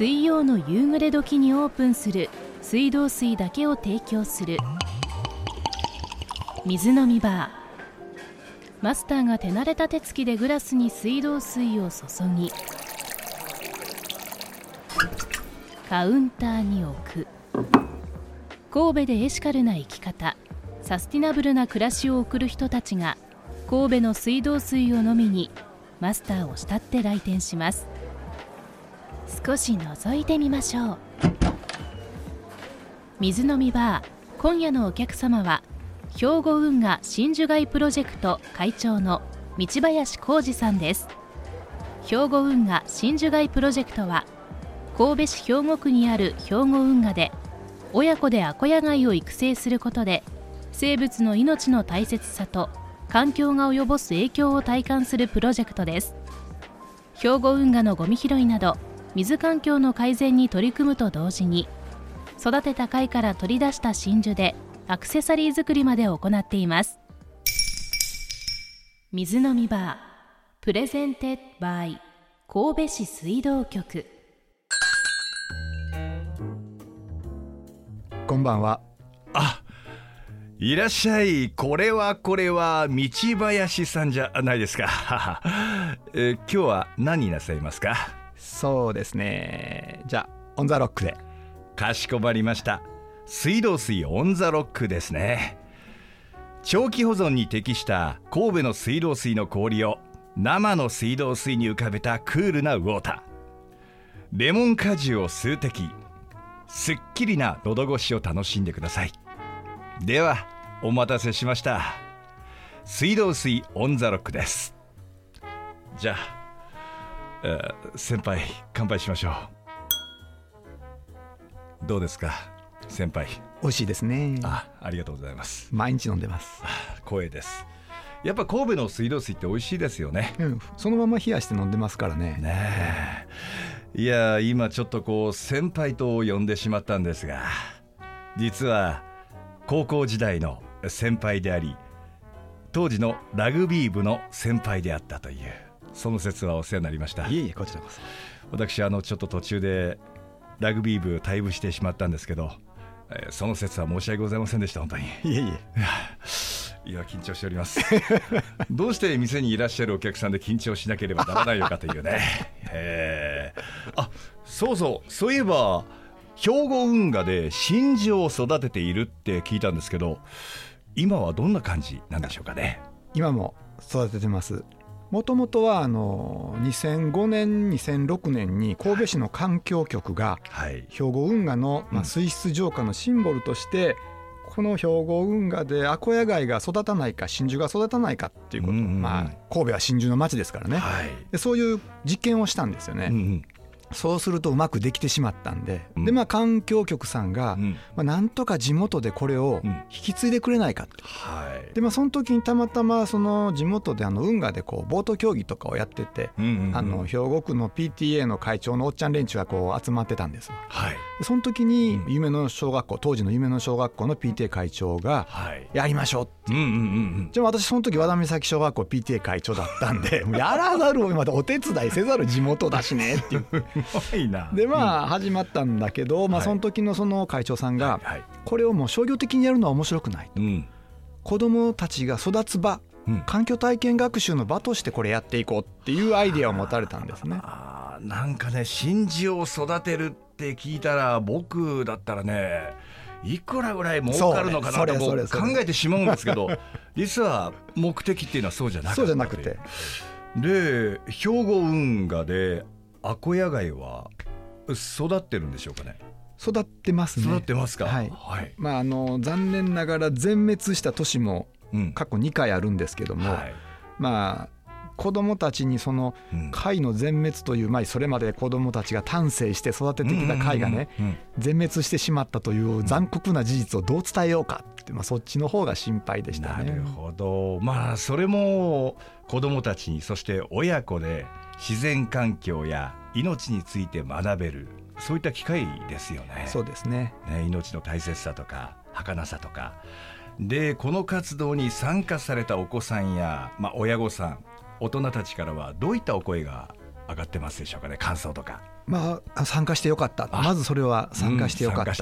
水曜の夕暮れ時にオープンする水道水だけを提供する。水飲みバー。マスターが手慣れた手つきでグラスに水道水を注ぎ。カウンターに置く。神戸でエシカルな生き方。サスティナブルな暮らしを送る人たちが神戸の水道水を飲みにマスターを慕って来店します。少し覗いてみましょう。水飲みバー今夜のお客様は兵庫運河真珠街プロジェクト会長の道林浩二さんです。兵庫運河真珠街プロジェクトは神戸市兵庫区にある兵庫運河で親子でアコヤ貝を育成することで生物の命の大切さと環境が及ぼす影響を体感するプロジェクトです。兵庫運河のゴミ拾いなど水環境の改善に取り組むと同時に育てた貝から取り出した真珠でアクセサリー作りまで行っています。水飲みバー presented by 神戸市水道局。こんばんは。あいらっしゃい。これはこれは道林さんじゃないですか、えー今日は何なさいますか？そうですね。じゃあオンザロックで。かしこまりました。水道水オンザロックですね。長期保存に適した神戸の水道水の氷を生の水道水に浮かべたクールなウォーター。レモン果汁を数滴すっきりな喉越しを楽しんでください。ではお待たせしました。水道水オンザロックです。じゃあ、えー先輩乾杯しましょう。どうですか先輩？美味しいですね。あありがとうございます。毎日飲んでます、光栄です。やっぱ神戸の水道水って美味しいですよね。うん、そのまま冷やして飲んでますからね。ねえ。いや今ちょっとこう先輩と呼んでしまったんですが実は高校時代の先輩であり当時のラグビー部の先輩であったというその説はお世話になりました。いえいえこちらこそ。私あのちょっと途中でラグビー部退部してしまったんですけど、えーその説は申し訳ございませんでした本当に。いえいえ。いや緊張しております。どうして店にいらっしゃるお客さんで緊張しなければならないのかというね。えー。あそうそうそういえば兵庫運河で真珠を育てているって聞いたんですけど今はどんな感じなんでしょうかね。今も育ててますもともとはあの2005年2006年に神戸市の環境局がはい。兵庫運河の、まあ、うん。水質浄化のシンボルとして、この兵庫運河でアコヤ貝が育たないか真珠が育たないかっていうこと、まあ、神戸は真珠の町ですからね。はい、でそういう実験をしたんですよね、そうするとうまくできてしまったんで、うん。でまあ環境局さんが、うん。まあ、なんとか地元でこれをうん。引き継いでくれないかと。はい。でまあその時にたまたまその地元であの運河でこうボート競技とかをやってて、うんうんうん。あの兵庫区の PTA の会長のおっちゃん連中がこう集まってたんですわはい。でその時にうん。夢の小学校当時の夢の小学校の PTA 会長がはい「やりましょう」って。うんうんうんうん。じゃあ私その時和田岬小学校 PTA 会長だったんでやらざるをまたお手伝いせざる地元だしねっていういいな。でまあ始まったんだけど、まあ、はい。その時のその会長さんがこれをもう商業的にやるのは面白くないうん子どもたちが育つ場うん。環境体験学習の場としてこれやっていこうっていうアイデアを持たれたんですね。なんかね真珠を育てるって聞いたら僕だったらねいくらぐらい儲かるのかなと考えてしまうんですけど 実は目的っていうのはそうじゃなかったそうじゃなくて。で兵庫運河でアコヤ貝は育ってるんでしょうかね？育ってますね。育ってますか？はい。はい、まあ、あの残念ながら全滅した年もうん。過去2回あるんですけども、はい。まあ子どもたちにそのうん。貝の全滅という、まあ、それまで子どもたちが丹精して育ててきた貝がねうんうんうん。全滅してしまったという残酷な事実をどう伝えようかって、まあ、そっちの方が心配でしたね。なるほど。まあそれも子どもたちにそして親子で自然環境や命について学べるそういった機会ですよね。そうですね。ね命の大切さとか儚さとか。でこの活動に参加されたお子さんや、まあ、親御さん大人たちからはどういったお声が上がってますでしょうかね感想とか。まあ参加してよかった。まずそれは参加してよかった、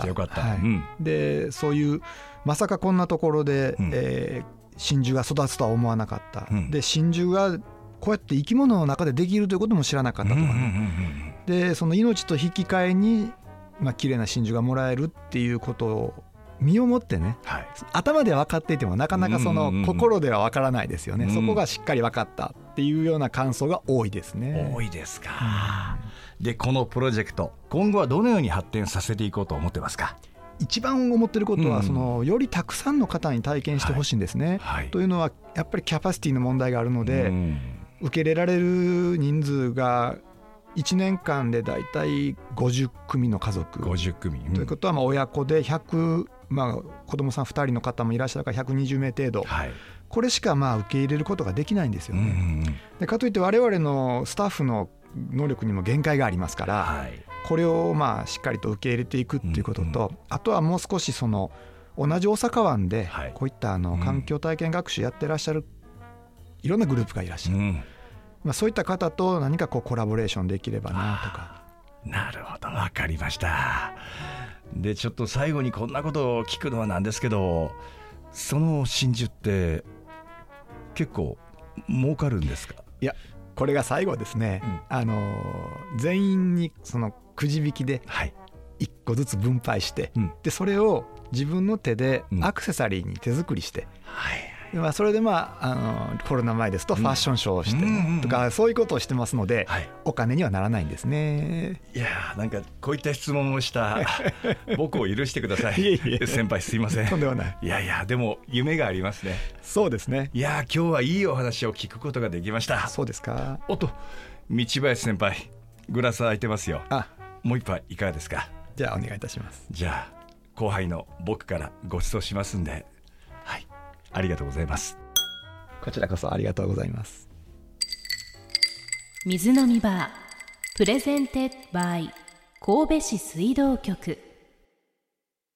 でそういうまさかこんなところで、うん、えー、真珠が育つとは思わなかった、うん、で真珠がこうやって生き物の中でできるということも知らなかったとかね、でその命と引き換えに、まあ綺麗な真珠がもらえるっていうことを身をもってね、はい、頭では分かっていてもなかなかその心では分からないですよね、うん。うん、そこがしっかり分かったっていうような感想が多いですね。多いですか、うん、でこのプロジェクト今後はどのように発展させていこうと思ってますか？一番思ってることはその、よりたくさんの方に体験してほしいんですね、はい。はい、というのはやっぱりキャパシティの問題があるので、受け入れられる人数が1年間でだいたい50組の家族。50組、ということはまあ親子で100まあ、子供さん2人の方もいらっしゃるから120名程度、はい、これしかまあ受け入れることができないんですよね。うんうん、でかといって我々のスタッフの能力にも限界がありますから、はい、これをまあしっかりと受け入れていくっていうことと、うんうん、あとはもう少しその同じ大阪湾でこういったあの環境体験学習やってらっしゃるいろんなグループがいらっしゃる、うん、まあ、そういった方と何かこうコラボレーションできればなとか。なるほど。分かりました。でちょっと最後にこんなことを聞くのはなんですけどその真珠って結構儲かるんですか？いやこれが最後ですね、うん、あの全員にそのくじ引きで1個ずつ分配して、はい、でそれを自分の手でアクセサリーに手作りして、うんはいまあ、それでまああのコロナ前ですとファッションショーをしてとかそういうことをしてますので、お金にはならないんですね。いやなんかこういった質問をした 僕を許してください。先輩すいません。とんでもない。いやいやでも夢がありますね。そうですね。いや今日はいいお話を聞くことができました。そうですか。おっと道林先輩グラス空いてますよ。あ。もう一杯いかがですか？じゃあお願いいたします。じゃあ後輩の僕からご馳走しますんでありがとうございます。こちらこそありがとうございます。水飲みバー presented by 神戸市水道局